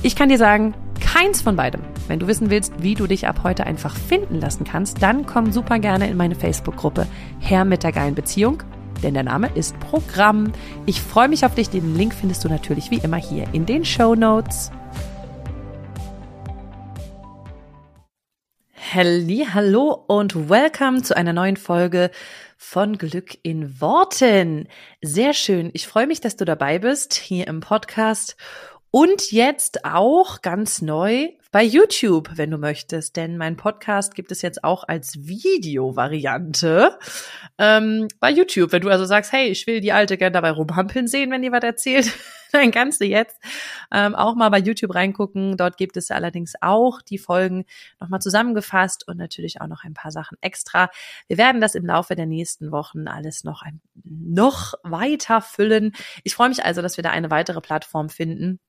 Ich kann dir sagen, keins von beidem. Wenn du wissen willst, wie du dich ab heute einfach finden lassen kannst, dann komm super gerne in meine Facebook-Gruppe Herr mit der geilen Beziehung, denn der Name ist Programm. Ich freue mich auf dich. Den Link findest du natürlich wie immer hier in den Show Notes. Hallo und welcome zu einer neuen Folge von Glück in Worten. Sehr schön. Ich freue mich, dass du dabei bist hier im Podcast und jetzt auch ganz neu bei YouTube, wenn du möchtest. Denn mein Podcast gibt es jetzt auch als Video-Variante ähm, bei YouTube. Wenn du also sagst, hey, ich will die Alte gerne dabei rumhampeln sehen, wenn die was erzählt, dann kannst du jetzt ähm, auch mal bei YouTube reingucken. Dort gibt es allerdings auch die Folgen nochmal zusammengefasst und natürlich auch noch ein paar Sachen extra. Wir werden das im Laufe der nächsten Wochen alles noch, ein, noch weiter füllen. Ich freue mich also, dass wir da eine weitere Plattform finden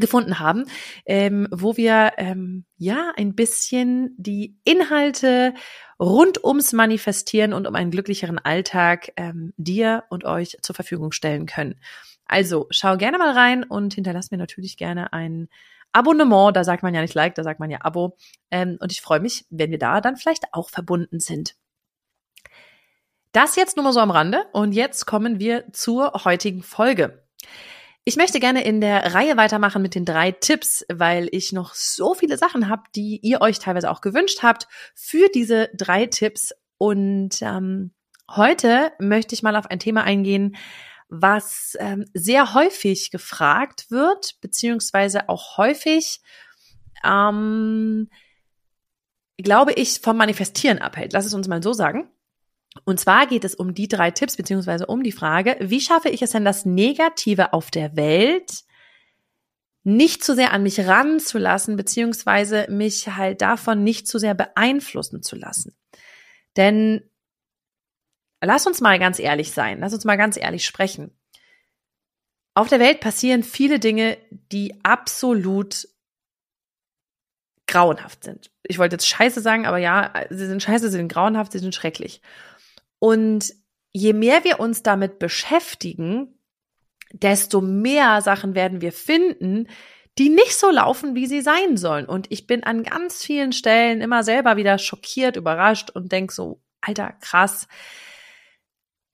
gefunden haben, ähm, wo wir ähm, ja ein bisschen die Inhalte rund ums Manifestieren und um einen glücklicheren Alltag ähm, dir und euch zur Verfügung stellen können. Also schau gerne mal rein und hinterlass mir natürlich gerne ein Abonnement. Da sagt man ja nicht Like, da sagt man ja Abo. Ähm, und ich freue mich, wenn wir da dann vielleicht auch verbunden sind. Das jetzt nur mal so am Rande und jetzt kommen wir zur heutigen Folge. Ich möchte gerne in der Reihe weitermachen mit den drei Tipps, weil ich noch so viele Sachen habe, die ihr euch teilweise auch gewünscht habt für diese drei Tipps. Und ähm, heute möchte ich mal auf ein Thema eingehen, was ähm, sehr häufig gefragt wird, beziehungsweise auch häufig, ähm, glaube ich, vom Manifestieren abhält. Lass es uns mal so sagen. Und zwar geht es um die drei Tipps beziehungsweise um die Frage, wie schaffe ich es denn, das Negative auf der Welt nicht zu sehr an mich ranzulassen, beziehungsweise mich halt davon nicht zu sehr beeinflussen zu lassen. Denn lass uns mal ganz ehrlich sein, lass uns mal ganz ehrlich sprechen. Auf der Welt passieren viele Dinge, die absolut grauenhaft sind. Ich wollte jetzt scheiße sagen, aber ja, sie sind scheiße, sie sind grauenhaft, sie sind schrecklich. Und je mehr wir uns damit beschäftigen, desto mehr Sachen werden wir finden, die nicht so laufen, wie sie sein sollen. Und ich bin an ganz vielen Stellen immer selber wieder schockiert, überrascht und denk so, alter, krass.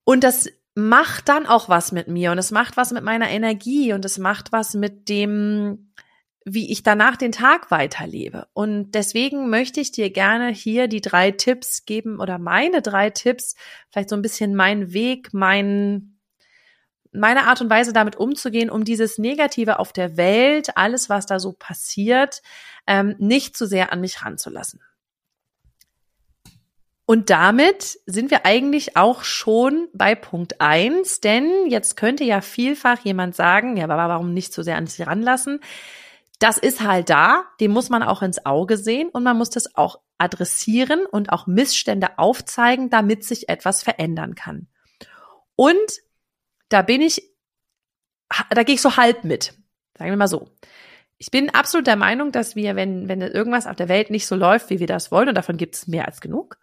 Und das macht dann auch was mit mir und es macht was mit meiner Energie und es macht was mit dem, wie ich danach den Tag weiterlebe. Und deswegen möchte ich dir gerne hier die drei Tipps geben oder meine drei Tipps, vielleicht so ein bisschen mein Weg, mein, meine Art und Weise damit umzugehen, um dieses Negative auf der Welt, alles, was da so passiert, ähm, nicht zu sehr an mich ranzulassen. Und damit sind wir eigentlich auch schon bei Punkt eins, denn jetzt könnte ja vielfach jemand sagen, ja, aber warum nicht so sehr an sich ranlassen? Das ist halt da, dem muss man auch ins Auge sehen und man muss das auch adressieren und auch Missstände aufzeigen, damit sich etwas verändern kann. Und da bin ich, da gehe ich so halb mit, sagen wir mal so. Ich bin absolut der Meinung, dass wir, wenn, wenn irgendwas auf der Welt nicht so läuft, wie wir das wollen, und davon gibt es mehr als genug,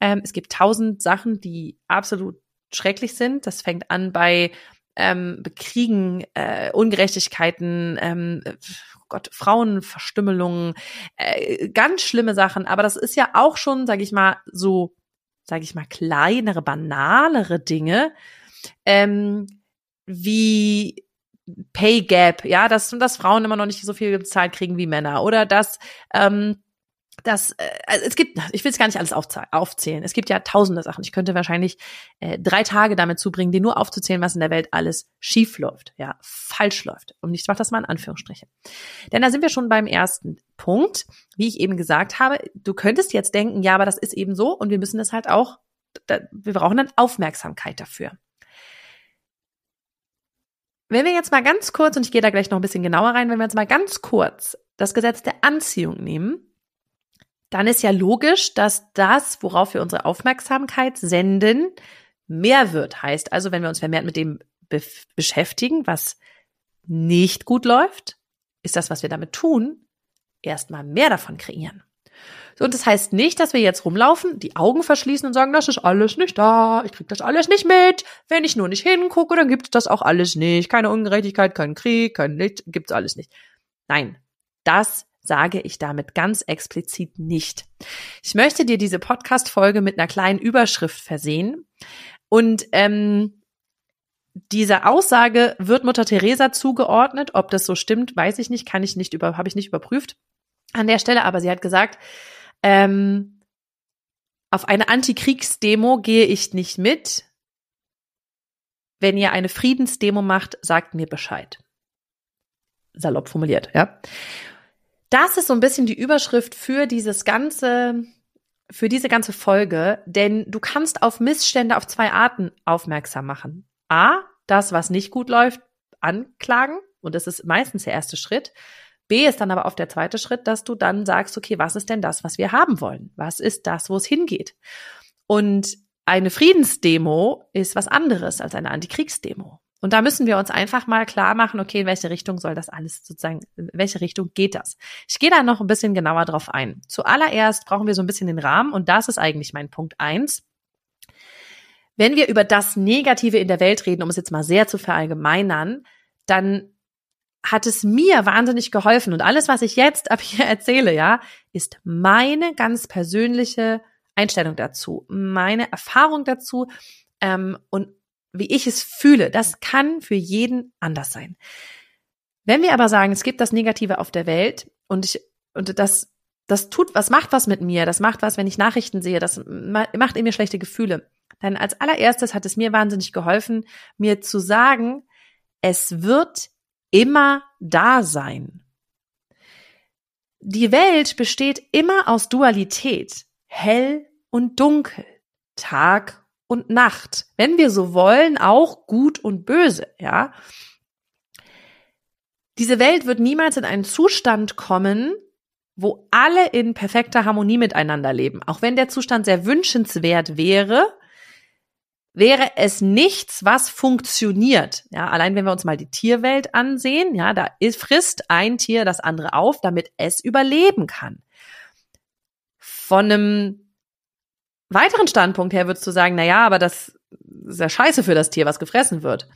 ähm, es gibt tausend Sachen, die absolut schrecklich sind. Das fängt an bei ähm, Kriegen, äh, Ungerechtigkeiten, ähm, Gott, Frauenverstümmelungen, äh, ganz schlimme Sachen. Aber das ist ja auch schon, sage ich mal, so, sage ich mal, kleinere, banalere Dinge, ähm, wie Pay Gap, ja, dass, dass Frauen immer noch nicht so viel bezahlt kriegen wie Männer oder dass ähm, das, äh, also es gibt, ich will es gar nicht alles aufzählen. Es gibt ja tausende Sachen. Ich könnte wahrscheinlich äh, drei Tage damit zubringen, dir nur aufzuzählen, was in der Welt alles schief läuft, ja, falsch läuft. Und ich mache das mal in Anführungsstriche. Denn da sind wir schon beim ersten Punkt. Wie ich eben gesagt habe, du könntest jetzt denken, ja, aber das ist eben so und wir müssen das halt auch, da, wir brauchen dann Aufmerksamkeit dafür. Wenn wir jetzt mal ganz kurz, und ich gehe da gleich noch ein bisschen genauer rein, wenn wir jetzt mal ganz kurz das Gesetz der Anziehung nehmen, dann ist ja logisch, dass das, worauf wir unsere Aufmerksamkeit senden, mehr wird. Heißt also, wenn wir uns vermehrt mit dem be beschäftigen, was nicht gut läuft, ist das, was wir damit tun, erstmal mehr davon kreieren. Und das heißt nicht, dass wir jetzt rumlaufen, die Augen verschließen und sagen, das ist alles nicht da, ich krieg das alles nicht mit. Wenn ich nur nicht hingucke, dann gibt es das auch alles nicht. Keine Ungerechtigkeit, kein Krieg, kein Licht, gibt's alles nicht. Nein, das sage ich damit ganz explizit nicht. Ich möchte dir diese Podcast-Folge mit einer kleinen Überschrift versehen. Und ähm, diese Aussage wird Mutter Teresa zugeordnet. Ob das so stimmt, weiß ich nicht, kann ich nicht über, habe ich nicht überprüft an der Stelle. Aber sie hat gesagt, ähm, auf eine Antikriegsdemo gehe ich nicht mit. Wenn ihr eine Friedensdemo macht, sagt mir Bescheid. Salopp formuliert, ja das ist so ein bisschen die Überschrift für dieses ganze, für diese ganze Folge, denn du kannst auf Missstände auf zwei Arten aufmerksam machen. A, das, was nicht gut läuft, anklagen. Und das ist meistens der erste Schritt. B ist dann aber auch der zweite Schritt, dass du dann sagst, okay, was ist denn das, was wir haben wollen? Was ist das, wo es hingeht? Und eine Friedensdemo ist was anderes als eine Antikriegsdemo. Und da müssen wir uns einfach mal klar machen, okay, in welche Richtung soll das alles sozusagen, in welche Richtung geht das? Ich gehe da noch ein bisschen genauer drauf ein. Zuallererst brauchen wir so ein bisschen den Rahmen und das ist eigentlich mein Punkt eins. Wenn wir über das Negative in der Welt reden, um es jetzt mal sehr zu verallgemeinern, dann hat es mir wahnsinnig geholfen und alles, was ich jetzt ab hier erzähle, ja, ist meine ganz persönliche Einstellung dazu, meine Erfahrung dazu ähm, und wie ich es fühle, das kann für jeden anders sein. Wenn wir aber sagen, es gibt das Negative auf der Welt und ich, und das, das tut, was macht was mit mir, das macht was, wenn ich Nachrichten sehe, das macht in mir schlechte Gefühle. Dann als allererstes hat es mir wahnsinnig geholfen, mir zu sagen, es wird immer da sein. Die Welt besteht immer aus Dualität, hell und dunkel, Tag und Nacht. Wenn wir so wollen, auch gut und böse, ja. Diese Welt wird niemals in einen Zustand kommen, wo alle in perfekter Harmonie miteinander leben. Auch wenn der Zustand sehr wünschenswert wäre, wäre es nichts, was funktioniert. Ja, allein wenn wir uns mal die Tierwelt ansehen, ja, da frisst ein Tier das andere auf, damit es überleben kann. Von einem weiteren Standpunkt her würdest du sagen, na ja, aber das ist ja scheiße für das Tier, was gefressen wird.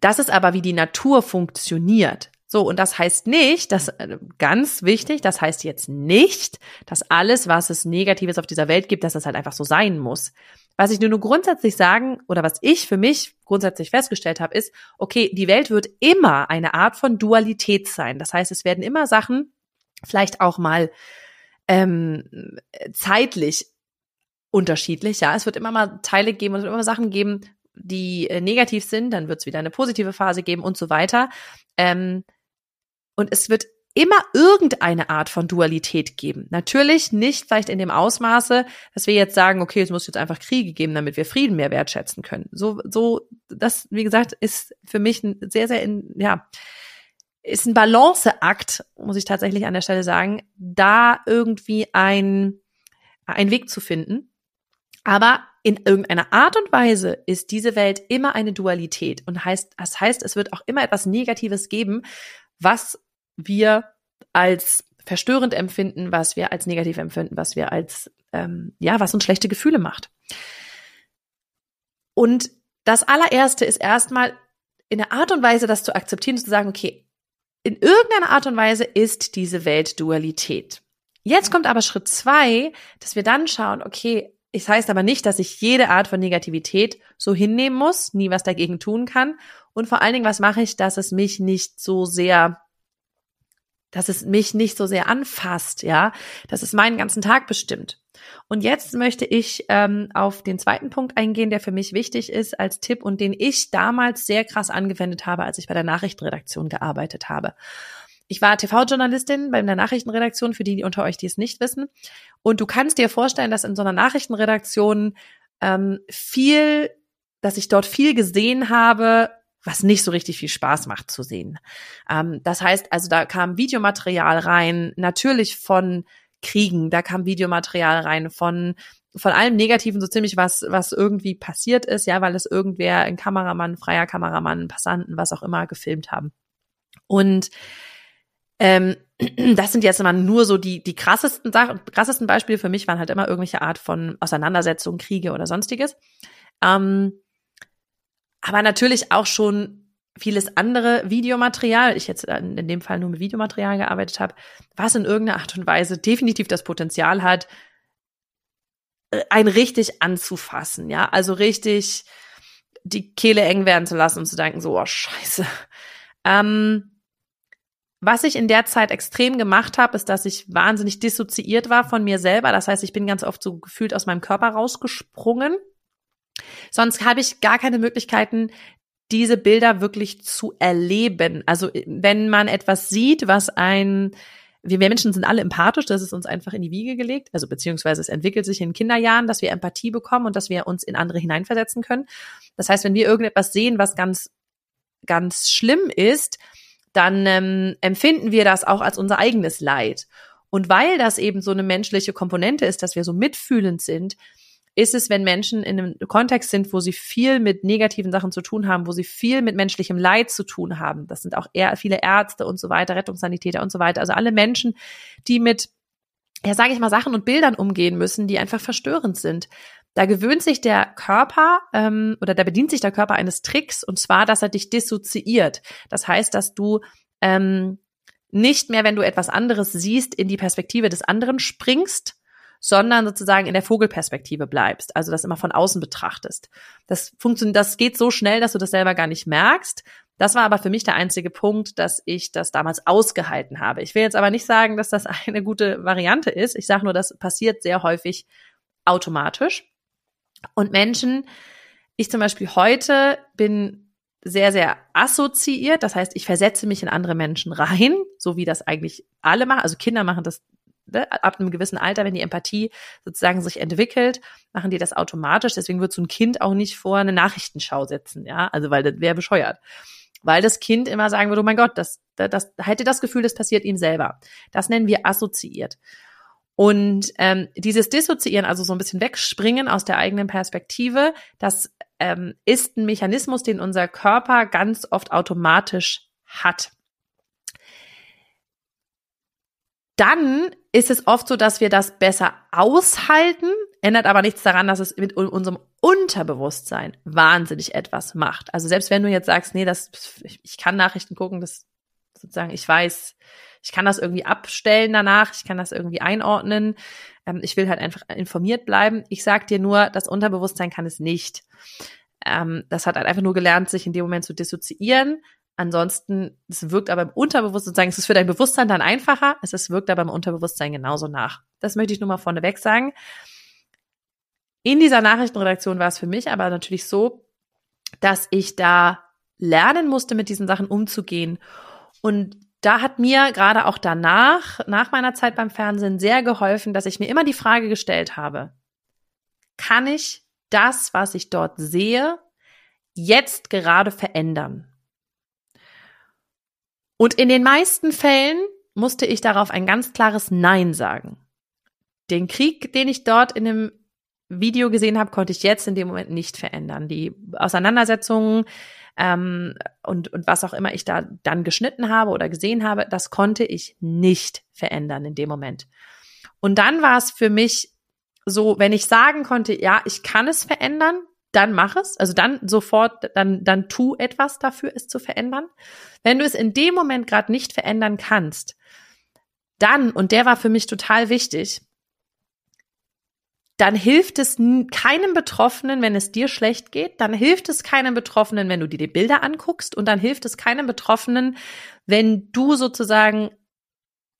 Das ist aber, wie die Natur funktioniert. So, und das heißt nicht, dass, äh, ganz wichtig, das heißt jetzt nicht, dass alles, was es Negatives auf dieser Welt gibt, dass das halt einfach so sein muss. Was ich nur grundsätzlich sagen, oder was ich für mich grundsätzlich festgestellt habe, ist, okay, die Welt wird immer eine Art von Dualität sein. Das heißt, es werden immer Sachen, vielleicht auch mal ähm, zeitlich unterschiedlich. Ja, es wird immer mal Teile geben es wird immer Sachen geben, die äh, negativ sind. Dann wird es wieder eine positive Phase geben und so weiter. Ähm, und es wird immer irgendeine Art von Dualität geben. Natürlich nicht vielleicht in dem Ausmaße, dass wir jetzt sagen, okay, es muss jetzt einfach Kriege geben, damit wir Frieden mehr wertschätzen können. So, so, das, wie gesagt, ist für mich ein sehr, sehr, in, ja, ist ein Balanceakt, muss ich tatsächlich an der Stelle sagen, da irgendwie ein, ein Weg zu finden. Aber in irgendeiner Art und Weise ist diese Welt immer eine Dualität und heißt, das heißt, es wird auch immer etwas Negatives geben, was wir als verstörend empfinden, was wir als negativ empfinden, was wir als, ähm, ja, was uns schlechte Gefühle macht. Und das allererste ist erstmal in der Art und Weise, das zu akzeptieren, zu sagen, okay, in irgendeiner Art und Weise ist diese Welt Dualität. Jetzt kommt aber Schritt zwei, dass wir dann schauen, okay, es heißt aber nicht, dass ich jede Art von Negativität so hinnehmen muss, nie was dagegen tun kann. Und vor allen Dingen, was mache ich, dass es mich nicht so sehr dass es mich nicht so sehr anfasst, ja, dass es meinen ganzen Tag bestimmt. Und jetzt möchte ich ähm, auf den zweiten Punkt eingehen, der für mich wichtig ist als Tipp und den ich damals sehr krass angewendet habe, als ich bei der Nachrichtenredaktion gearbeitet habe. Ich war TV-Journalistin bei der Nachrichtenredaktion, für die, die unter euch, die es nicht wissen. Und du kannst dir vorstellen, dass in so einer Nachrichtenredaktion ähm, viel, dass ich dort viel gesehen habe, was nicht so richtig viel Spaß macht zu sehen. Ähm, das heißt, also da kam Videomaterial rein, natürlich von Kriegen, da kam Videomaterial rein von von allem Negativen so ziemlich was, was irgendwie passiert ist, ja, weil es irgendwer, ein Kameramann, freier Kameramann, Passanten, was auch immer gefilmt haben. Und ähm, das sind jetzt immer nur so die, die krassesten Sachen, krassesten Beispiele für mich waren halt immer irgendwelche Art von Auseinandersetzungen, Kriege oder sonstiges. Ähm, aber natürlich auch schon vieles andere Videomaterial, ich jetzt in dem Fall nur mit Videomaterial gearbeitet habe, was in irgendeiner Art und Weise definitiv das Potenzial hat, äh, ein richtig anzufassen, ja, also richtig die Kehle eng werden zu lassen und zu denken, so, oh, scheiße. Ähm, was ich in der Zeit extrem gemacht habe, ist, dass ich wahnsinnig dissoziiert war von mir selber. Das heißt, ich bin ganz oft so gefühlt aus meinem Körper rausgesprungen. Sonst habe ich gar keine Möglichkeiten, diese Bilder wirklich zu erleben. Also wenn man etwas sieht, was ein wir Menschen sind alle empathisch, das ist uns einfach in die Wiege gelegt, also beziehungsweise es entwickelt sich in Kinderjahren, dass wir Empathie bekommen und dass wir uns in andere hineinversetzen können. Das heißt, wenn wir irgendetwas sehen, was ganz, ganz schlimm ist, dann ähm, empfinden wir das auch als unser eigenes Leid. Und weil das eben so eine menschliche Komponente ist, dass wir so mitfühlend sind, ist es, wenn Menschen in einem Kontext sind, wo sie viel mit negativen Sachen zu tun haben, wo sie viel mit menschlichem Leid zu tun haben. Das sind auch eher viele Ärzte und so weiter, Rettungssanitäter und so weiter. Also alle Menschen, die mit, ja, sage ich mal, Sachen und Bildern umgehen müssen, die einfach verstörend sind. Da gewöhnt sich der Körper ähm, oder da bedient sich der Körper eines Tricks und zwar, dass er dich dissoziiert. Das heißt, dass du ähm, nicht mehr, wenn du etwas anderes siehst, in die Perspektive des anderen springst, sondern sozusagen in der Vogelperspektive bleibst, also das immer von außen betrachtest. Das funktioniert, das geht so schnell, dass du das selber gar nicht merkst. Das war aber für mich der einzige Punkt, dass ich das damals ausgehalten habe. Ich will jetzt aber nicht sagen, dass das eine gute Variante ist. Ich sage nur, das passiert sehr häufig automatisch. Und Menschen, ich zum Beispiel heute bin sehr, sehr assoziiert. Das heißt, ich versetze mich in andere Menschen rein, so wie das eigentlich alle machen. Also Kinder machen das ne, ab einem gewissen Alter, wenn die Empathie sozusagen sich entwickelt, machen die das automatisch. Deswegen wird so ein Kind auch nicht vor eine Nachrichtenschau setzen, ja. Also, weil das wäre bescheuert. Weil das Kind immer sagen würde, oh mein Gott, das, das, das hätte das Gefühl, das passiert ihm selber. Das nennen wir assoziiert. Und ähm, dieses Dissoziieren, also so ein bisschen wegspringen aus der eigenen Perspektive, das ähm, ist ein Mechanismus, den unser Körper ganz oft automatisch hat. Dann ist es oft so, dass wir das besser aushalten, ändert aber nichts daran, dass es mit unserem Unterbewusstsein wahnsinnig etwas macht. Also selbst wenn du jetzt sagst, nee, das, ich kann Nachrichten gucken, das sozusagen, ich weiß, ich kann das irgendwie abstellen danach, ich kann das irgendwie einordnen. Ähm, ich will halt einfach informiert bleiben. Ich sag dir nur, das Unterbewusstsein kann es nicht. Ähm, das hat halt einfach nur gelernt, sich in dem Moment zu dissoziieren. Ansonsten, es wirkt aber im Unterbewusstsein, sozusagen, es ist für dein Bewusstsein dann einfacher, es ist, wirkt aber im Unterbewusstsein genauso nach. Das möchte ich nur mal vorneweg sagen. In dieser Nachrichtenredaktion war es für mich aber natürlich so, dass ich da lernen musste, mit diesen Sachen umzugehen. Und da hat mir gerade auch danach, nach meiner Zeit beim Fernsehen, sehr geholfen, dass ich mir immer die Frage gestellt habe, kann ich das, was ich dort sehe, jetzt gerade verändern? Und in den meisten Fällen musste ich darauf ein ganz klares Nein sagen. Den Krieg, den ich dort in dem Video gesehen habe, konnte ich jetzt in dem Moment nicht verändern. Die Auseinandersetzungen ähm, und, und was auch immer ich da dann geschnitten habe oder gesehen habe, das konnte ich nicht verändern in dem Moment. Und dann war es für mich so, wenn ich sagen konnte, ja, ich kann es verändern, dann mach es. Also dann sofort, dann, dann tu etwas dafür, es zu verändern. Wenn du es in dem Moment gerade nicht verändern kannst, dann, und der war für mich total wichtig, dann hilft es keinem Betroffenen, wenn es dir schlecht geht, dann hilft es keinem Betroffenen, wenn du dir die Bilder anguckst und dann hilft es keinem Betroffenen, wenn du sozusagen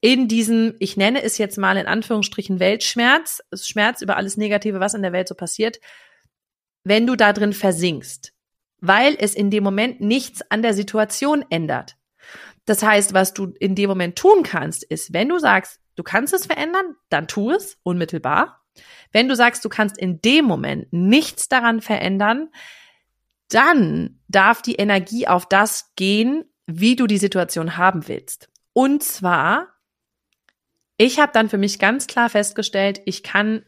in diesem, ich nenne es jetzt mal in Anführungsstrichen Weltschmerz, Schmerz über alles Negative, was in der Welt so passiert, wenn du da drin versinkst, weil es in dem Moment nichts an der Situation ändert. Das heißt, was du in dem Moment tun kannst, ist, wenn du sagst, du kannst es verändern, dann tu es unmittelbar. Wenn du sagst, du kannst in dem Moment nichts daran verändern, dann darf die Energie auf das gehen, wie du die Situation haben willst. Und zwar, ich habe dann für mich ganz klar festgestellt, ich kann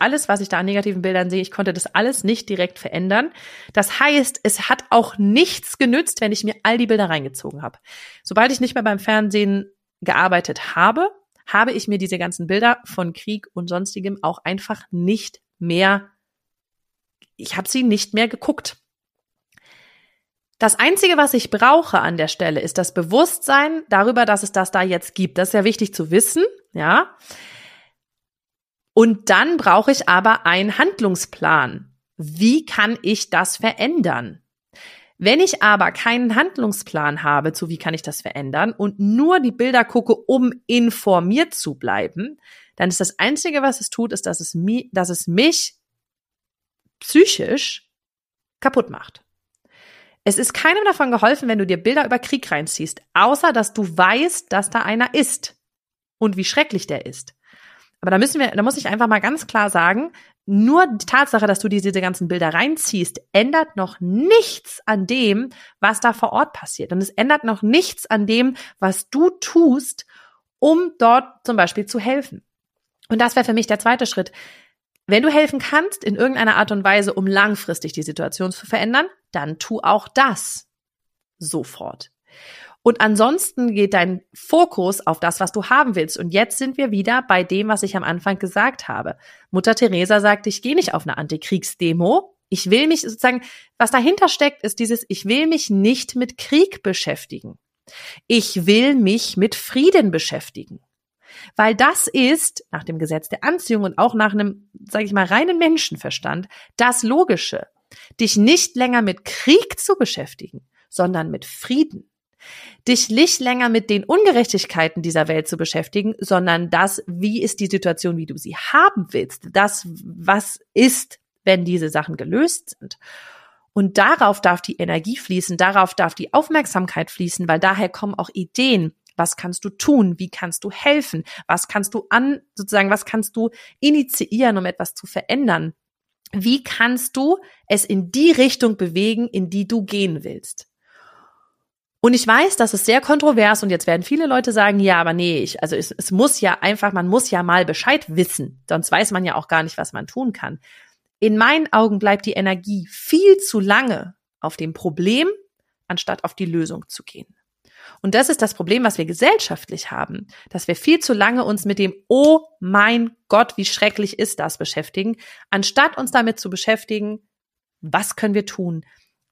alles, was ich da an negativen Bildern sehe, ich konnte das alles nicht direkt verändern. Das heißt, es hat auch nichts genützt, wenn ich mir all die Bilder reingezogen habe. Sobald ich nicht mehr beim Fernsehen gearbeitet habe, habe ich mir diese ganzen Bilder von Krieg und sonstigem auch einfach nicht mehr, ich habe sie nicht mehr geguckt. Das Einzige, was ich brauche an der Stelle, ist das Bewusstsein darüber, dass es das da jetzt gibt. Das ist ja wichtig zu wissen, ja. Und dann brauche ich aber einen Handlungsplan. Wie kann ich das verändern? Wenn ich aber keinen Handlungsplan habe, zu wie kann ich das verändern und nur die Bilder gucke, um informiert zu bleiben, dann ist das Einzige, was es tut, ist, dass es, mi dass es mich psychisch kaputt macht. Es ist keinem davon geholfen, wenn du dir Bilder über Krieg reinziehst, außer dass du weißt, dass da einer ist und wie schrecklich der ist. Aber da müssen wir, da muss ich einfach mal ganz klar sagen, nur die Tatsache, dass du diese ganzen Bilder reinziehst, ändert noch nichts an dem, was da vor Ort passiert. Und es ändert noch nichts an dem, was du tust, um dort zum Beispiel zu helfen. Und das wäre für mich der zweite Schritt. Wenn du helfen kannst, in irgendeiner Art und Weise, um langfristig die Situation zu verändern, dann tu auch das sofort. Und ansonsten geht dein Fokus auf das, was du haben willst. Und jetzt sind wir wieder bei dem, was ich am Anfang gesagt habe. Mutter Teresa sagt, ich gehe nicht auf eine Antikriegsdemo. Ich will mich sozusagen, was dahinter steckt, ist dieses, ich will mich nicht mit Krieg beschäftigen. Ich will mich mit Frieden beschäftigen. Weil das ist, nach dem Gesetz der Anziehung und auch nach einem, sage ich mal, reinen Menschenverstand, das Logische. Dich nicht länger mit Krieg zu beschäftigen, sondern mit Frieden dich nicht länger mit den Ungerechtigkeiten dieser Welt zu beschäftigen, sondern das, wie ist die Situation, wie du sie haben willst, das, was ist, wenn diese Sachen gelöst sind. Und darauf darf die Energie fließen, darauf darf die Aufmerksamkeit fließen, weil daher kommen auch Ideen. Was kannst du tun? Wie kannst du helfen? Was kannst du an, sozusagen, was kannst du initiieren, um etwas zu verändern? Wie kannst du es in die Richtung bewegen, in die du gehen willst? Und ich weiß, das ist sehr kontrovers und jetzt werden viele Leute sagen, ja, aber nee, ich, also es, es muss ja einfach, man muss ja mal Bescheid wissen, sonst weiß man ja auch gar nicht, was man tun kann. In meinen Augen bleibt die Energie viel zu lange auf dem Problem, anstatt auf die Lösung zu gehen. Und das ist das Problem, was wir gesellschaftlich haben, dass wir viel zu lange uns mit dem, oh mein Gott, wie schrecklich ist das beschäftigen, anstatt uns damit zu beschäftigen, was können wir tun?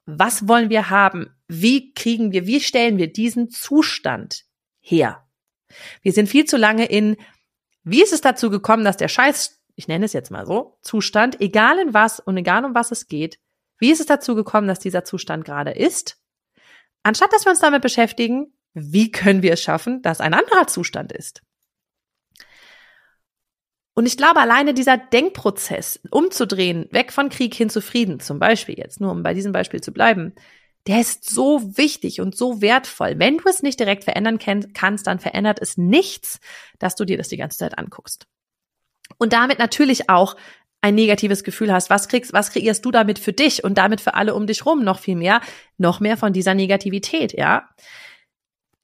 Was wollen wir haben? Wie kriegen wir, wie stellen wir diesen Zustand her? Wir sind viel zu lange in, wie ist es dazu gekommen, dass der Scheiß, ich nenne es jetzt mal so, Zustand, egal in was und egal um was es geht, wie ist es dazu gekommen, dass dieser Zustand gerade ist? Anstatt dass wir uns damit beschäftigen, wie können wir es schaffen, dass ein anderer Zustand ist? Und ich glaube, alleine dieser Denkprozess, umzudrehen, weg von Krieg hin zu Frieden, zum Beispiel jetzt, nur um bei diesem Beispiel zu bleiben, der ist so wichtig und so wertvoll. Wenn du es nicht direkt verändern kannst, dann verändert es nichts, dass du dir das die ganze Zeit anguckst. Und damit natürlich auch ein negatives Gefühl hast. Was kriegst, was kreierst du damit für dich und damit für alle um dich rum noch viel mehr, noch mehr von dieser Negativität, ja?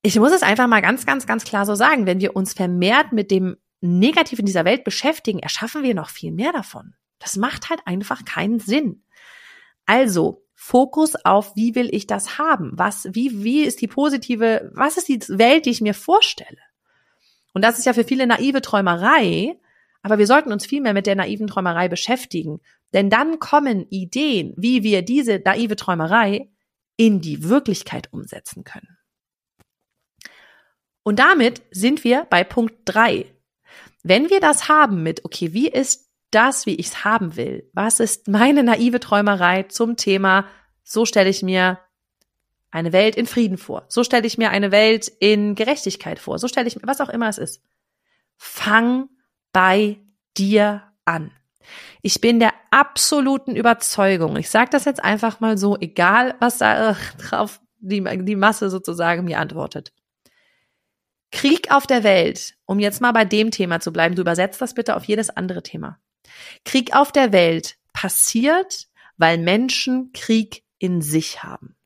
Ich muss es einfach mal ganz, ganz, ganz klar so sagen. Wenn wir uns vermehrt mit dem negativ in dieser Welt beschäftigen, erschaffen wir noch viel mehr davon. Das macht halt einfach keinen Sinn. Also, Fokus auf, wie will ich das haben? Was, wie, wie ist die positive, was ist die Welt, die ich mir vorstelle? Und das ist ja für viele naive Träumerei, aber wir sollten uns viel mehr mit der naiven Träumerei beschäftigen. Denn dann kommen Ideen, wie wir diese naive Träumerei in die Wirklichkeit umsetzen können. Und damit sind wir bei Punkt drei wenn wir das haben mit, okay, wie ist das, wie ich es haben will? Was ist meine naive Träumerei zum Thema, so stelle ich mir eine Welt in Frieden vor. So stelle ich mir eine Welt in Gerechtigkeit vor. So stelle ich mir, was auch immer es ist. Fang bei dir an. Ich bin der absoluten Überzeugung, ich sage das jetzt einfach mal so, egal was da drauf die, die Masse sozusagen mir antwortet. Krieg auf der Welt, um jetzt mal bei dem Thema zu bleiben, du übersetzt das bitte auf jedes andere Thema. Krieg auf der Welt passiert, weil Menschen Krieg in sich haben.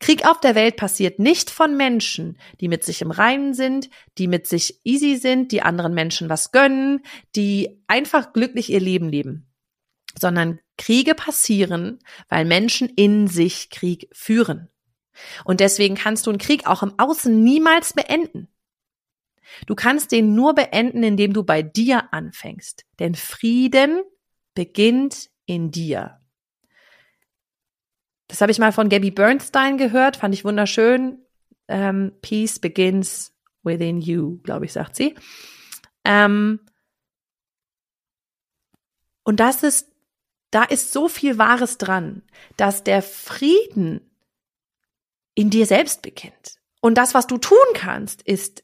Krieg auf der Welt passiert nicht von Menschen, die mit sich im Reinen sind, die mit sich easy sind, die anderen Menschen was gönnen, die einfach glücklich ihr Leben leben, sondern Kriege passieren, weil Menschen in sich Krieg führen. Und deswegen kannst du einen Krieg auch im Außen niemals beenden. Du kannst den nur beenden, indem du bei dir anfängst. Denn Frieden beginnt in dir. Das habe ich mal von Gabby Bernstein gehört, fand ich wunderschön. Ähm, Peace begins within you, glaube ich, sagt sie. Ähm, und das ist, da ist so viel Wahres dran, dass der Frieden in dir selbst beginnt. Und das, was du tun kannst, ist,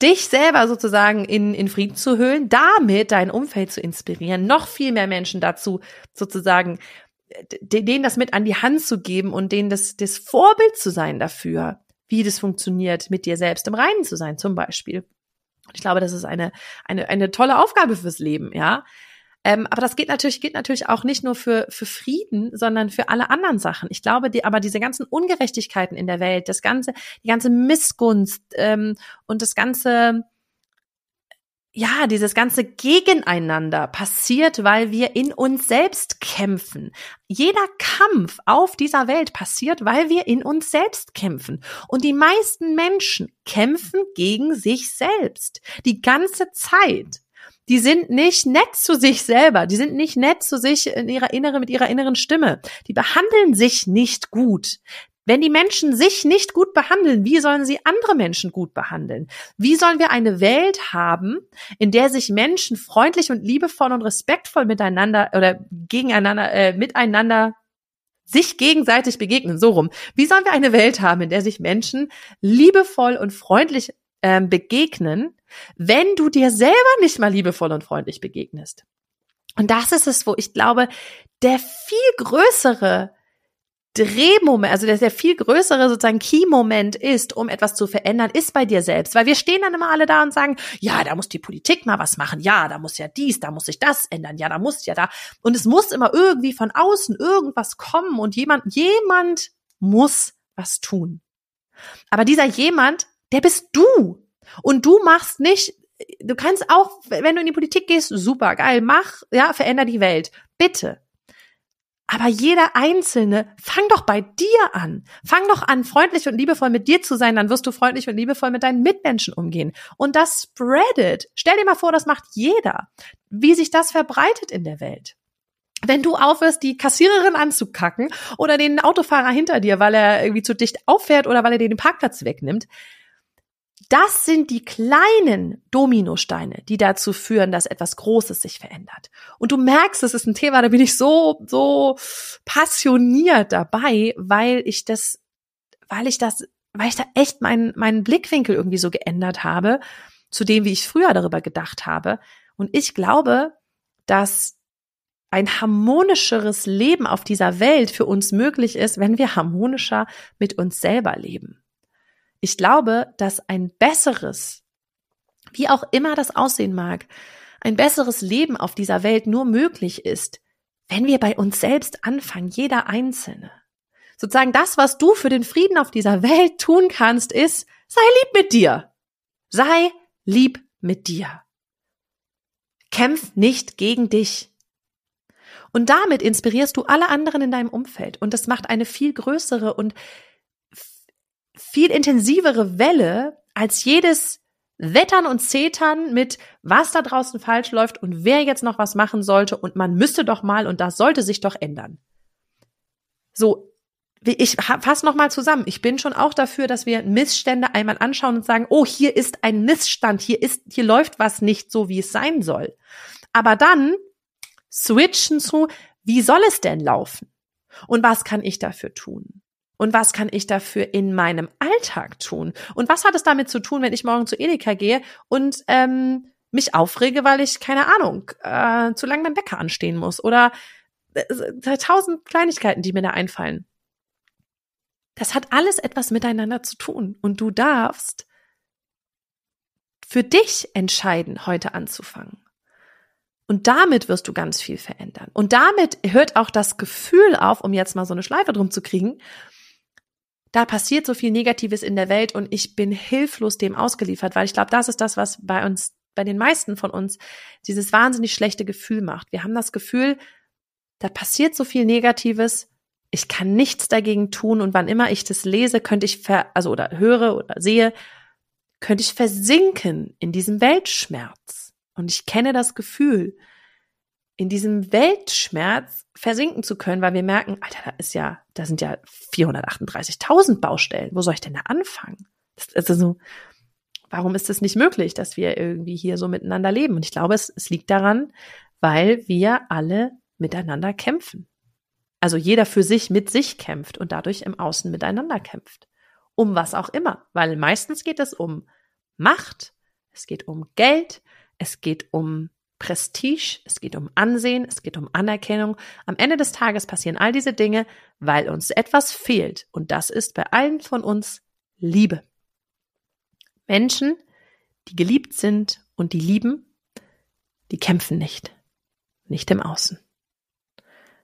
dich selber sozusagen in, in Frieden zu hüllen, damit dein Umfeld zu inspirieren, noch viel mehr Menschen dazu sozusagen denen das mit an die Hand zu geben und denen das, das Vorbild zu sein dafür, wie das funktioniert, mit dir selbst im Reinen zu sein, zum Beispiel. Ich glaube, das ist eine, eine, eine tolle Aufgabe fürs Leben, ja. Ähm, aber das geht natürlich, geht natürlich auch nicht nur für, für Frieden, sondern für alle anderen Sachen. Ich glaube, die, aber diese ganzen Ungerechtigkeiten in der Welt, das ganze, die ganze Missgunst ähm, und das ganze, ja, dieses ganze Gegeneinander passiert, weil wir in uns selbst kämpfen. Jeder Kampf auf dieser Welt passiert, weil wir in uns selbst kämpfen. Und die meisten Menschen kämpfen gegen sich selbst. Die ganze Zeit. Die sind nicht nett zu sich selber. Die sind nicht nett zu sich in ihrer inneren, mit ihrer inneren Stimme. Die behandeln sich nicht gut. Wenn die Menschen sich nicht gut behandeln, wie sollen sie andere Menschen gut behandeln? Wie sollen wir eine Welt haben, in der sich Menschen freundlich und liebevoll und respektvoll miteinander oder gegeneinander, äh, miteinander sich gegenseitig begegnen, so rum. Wie sollen wir eine Welt haben, in der sich Menschen liebevoll und freundlich ähm, begegnen, wenn du dir selber nicht mal liebevoll und freundlich begegnest? Und das ist es, wo ich glaube, der viel größere Drehmoment, also der, der viel größere sozusagen Key-Moment ist, um etwas zu verändern, ist bei dir selbst. Weil wir stehen dann immer alle da und sagen, ja, da muss die Politik mal was machen, ja, da muss ja dies, da muss sich das ändern, ja, da muss ja da. Und es muss immer irgendwie von außen irgendwas kommen und jemand, jemand muss was tun. Aber dieser jemand, der bist du. Und du machst nicht, du kannst auch, wenn du in die Politik gehst, super, geil, mach, ja, veränder die Welt. Bitte. Aber jeder Einzelne, fang doch bei dir an. Fang doch an, freundlich und liebevoll mit dir zu sein, dann wirst du freundlich und liebevoll mit deinen Mitmenschen umgehen. Und das spreadet. Stell dir mal vor, das macht jeder. Wie sich das verbreitet in der Welt. Wenn du aufhörst, die Kassiererin anzukacken oder den Autofahrer hinter dir, weil er irgendwie zu dicht auffährt oder weil er dir den Parkplatz wegnimmt, das sind die kleinen Dominosteine, die dazu führen, dass etwas Großes sich verändert. Und du merkst, es ist ein Thema, da bin ich so, so passioniert dabei, weil ich das, weil ich das, weil ich da echt meinen, meinen Blickwinkel irgendwie so geändert habe zu dem, wie ich früher darüber gedacht habe. Und ich glaube, dass ein harmonischeres Leben auf dieser Welt für uns möglich ist, wenn wir harmonischer mit uns selber leben. Ich glaube, dass ein besseres, wie auch immer das aussehen mag, ein besseres Leben auf dieser Welt nur möglich ist, wenn wir bei uns selbst anfangen, jeder Einzelne. Sozusagen das, was du für den Frieden auf dieser Welt tun kannst, ist, sei lieb mit dir. Sei lieb mit dir. Kämpf nicht gegen dich. Und damit inspirierst du alle anderen in deinem Umfeld. Und das macht eine viel größere und viel intensivere Welle als jedes Wettern und Zetern mit, was da draußen falsch läuft und wer jetzt noch was machen sollte und man müsste doch mal und das sollte sich doch ändern. So, ich fasse noch mal zusammen. Ich bin schon auch dafür, dass wir Missstände einmal anschauen und sagen, oh, hier ist ein Missstand, hier ist, hier läuft was nicht so, wie es sein soll. Aber dann switchen zu, wie soll es denn laufen? Und was kann ich dafür tun? Und was kann ich dafür in meinem Alltag tun? Und was hat es damit zu tun, wenn ich morgen zu Edeka gehe und ähm, mich aufrege, weil ich, keine Ahnung, äh, zu lange beim Bäcker anstehen muss? Oder äh, tausend Kleinigkeiten, die mir da einfallen. Das hat alles etwas miteinander zu tun. Und du darfst für dich entscheiden, heute anzufangen. Und damit wirst du ganz viel verändern. Und damit hört auch das Gefühl auf, um jetzt mal so eine Schleife drum zu kriegen. Da passiert so viel Negatives in der Welt und ich bin hilflos dem ausgeliefert, weil ich glaube, das ist das, was bei uns, bei den meisten von uns dieses wahnsinnig schlechte Gefühl macht. Wir haben das Gefühl, da passiert so viel Negatives, ich kann nichts dagegen tun und wann immer ich das lese, könnte ich ver, also oder höre oder sehe, könnte ich versinken in diesem Weltschmerz. Und ich kenne das Gefühl, in diesem Weltschmerz versinken zu können, weil wir merken, Alter, da ist ja, da sind ja 438.000 Baustellen. Wo soll ich denn da anfangen? Also so, warum ist es nicht möglich, dass wir irgendwie hier so miteinander leben? Und ich glaube, es, es liegt daran, weil wir alle miteinander kämpfen. Also jeder für sich mit sich kämpft und dadurch im Außen miteinander kämpft um was auch immer, weil meistens geht es um Macht, es geht um Geld, es geht um Prestige, es geht um Ansehen, es geht um Anerkennung. Am Ende des Tages passieren all diese Dinge, weil uns etwas fehlt und das ist bei allen von uns Liebe. Menschen, die geliebt sind und die lieben, die kämpfen nicht, nicht im Außen,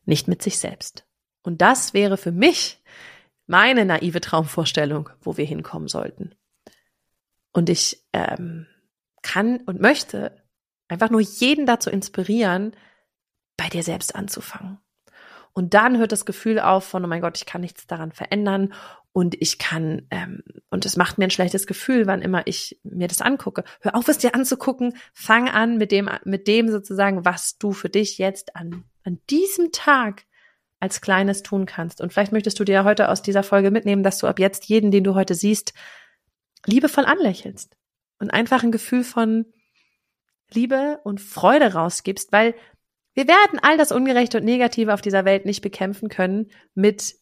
nicht mit sich selbst. Und das wäre für mich meine naive Traumvorstellung, wo wir hinkommen sollten. Und ich ähm, kann und möchte einfach nur jeden dazu inspirieren, bei dir selbst anzufangen. Und dann hört das Gefühl auf von, oh mein Gott, ich kann nichts daran verändern und ich kann, ähm, und es macht mir ein schlechtes Gefühl, wann immer ich mir das angucke. Hör auf, es dir anzugucken, fang an mit dem, mit dem sozusagen, was du für dich jetzt an, an diesem Tag als Kleines tun kannst. Und vielleicht möchtest du dir heute aus dieser Folge mitnehmen, dass du ab jetzt jeden, den du heute siehst, liebevoll anlächelst und einfach ein Gefühl von Liebe und Freude rausgibst, weil wir werden all das Ungerechte und Negative auf dieser Welt nicht bekämpfen können mit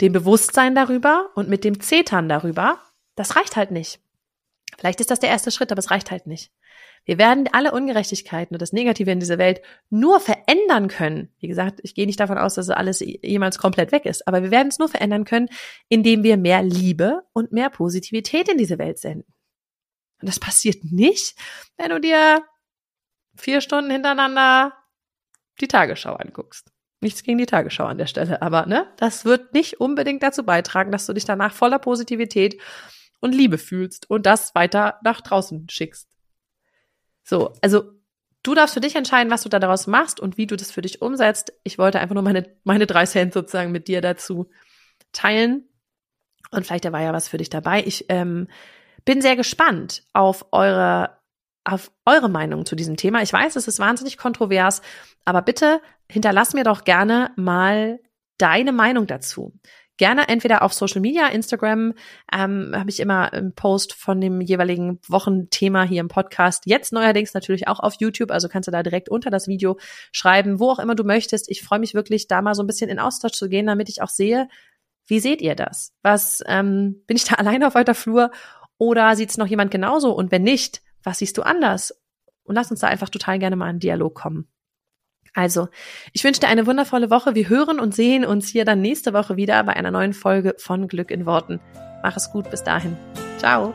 dem Bewusstsein darüber und mit dem Zetern darüber. Das reicht halt nicht. Vielleicht ist das der erste Schritt, aber es reicht halt nicht. Wir werden alle Ungerechtigkeiten und das Negative in dieser Welt nur verändern können. Wie gesagt, ich gehe nicht davon aus, dass alles jemals komplett weg ist, aber wir werden es nur verändern können, indem wir mehr Liebe und mehr Positivität in diese Welt senden. Und das passiert nicht, wenn du dir vier Stunden hintereinander die Tagesschau anguckst. Nichts gegen die Tagesschau an der Stelle, aber ne, das wird nicht unbedingt dazu beitragen, dass du dich danach voller Positivität und Liebe fühlst und das weiter nach draußen schickst. So, also du darfst für dich entscheiden, was du da daraus machst und wie du das für dich umsetzt. Ich wollte einfach nur meine, meine drei Cent sozusagen mit dir dazu teilen. Und vielleicht da war ja was für dich dabei. Ich ähm, bin sehr gespannt auf eure, auf eure Meinung zu diesem Thema. Ich weiß, es ist wahnsinnig kontrovers, aber bitte hinterlass mir doch gerne mal deine Meinung dazu gerne entweder auf Social Media, Instagram, ähm, habe ich immer einen Post von dem jeweiligen Wochenthema hier im Podcast. Jetzt neuerdings natürlich auch auf YouTube, also kannst du da direkt unter das Video schreiben, wo auch immer du möchtest. Ich freue mich wirklich, da mal so ein bisschen in Austausch zu gehen, damit ich auch sehe, wie seht ihr das? Was ähm, bin ich da alleine auf weiter Flur oder sieht es noch jemand genauso? Und wenn nicht, was siehst du anders? Und lass uns da einfach total gerne mal in Dialog kommen. Also, ich wünsche dir eine wundervolle Woche. Wir hören und sehen uns hier dann nächste Woche wieder bei einer neuen Folge von Glück in Worten. Mach es gut bis dahin. Ciao.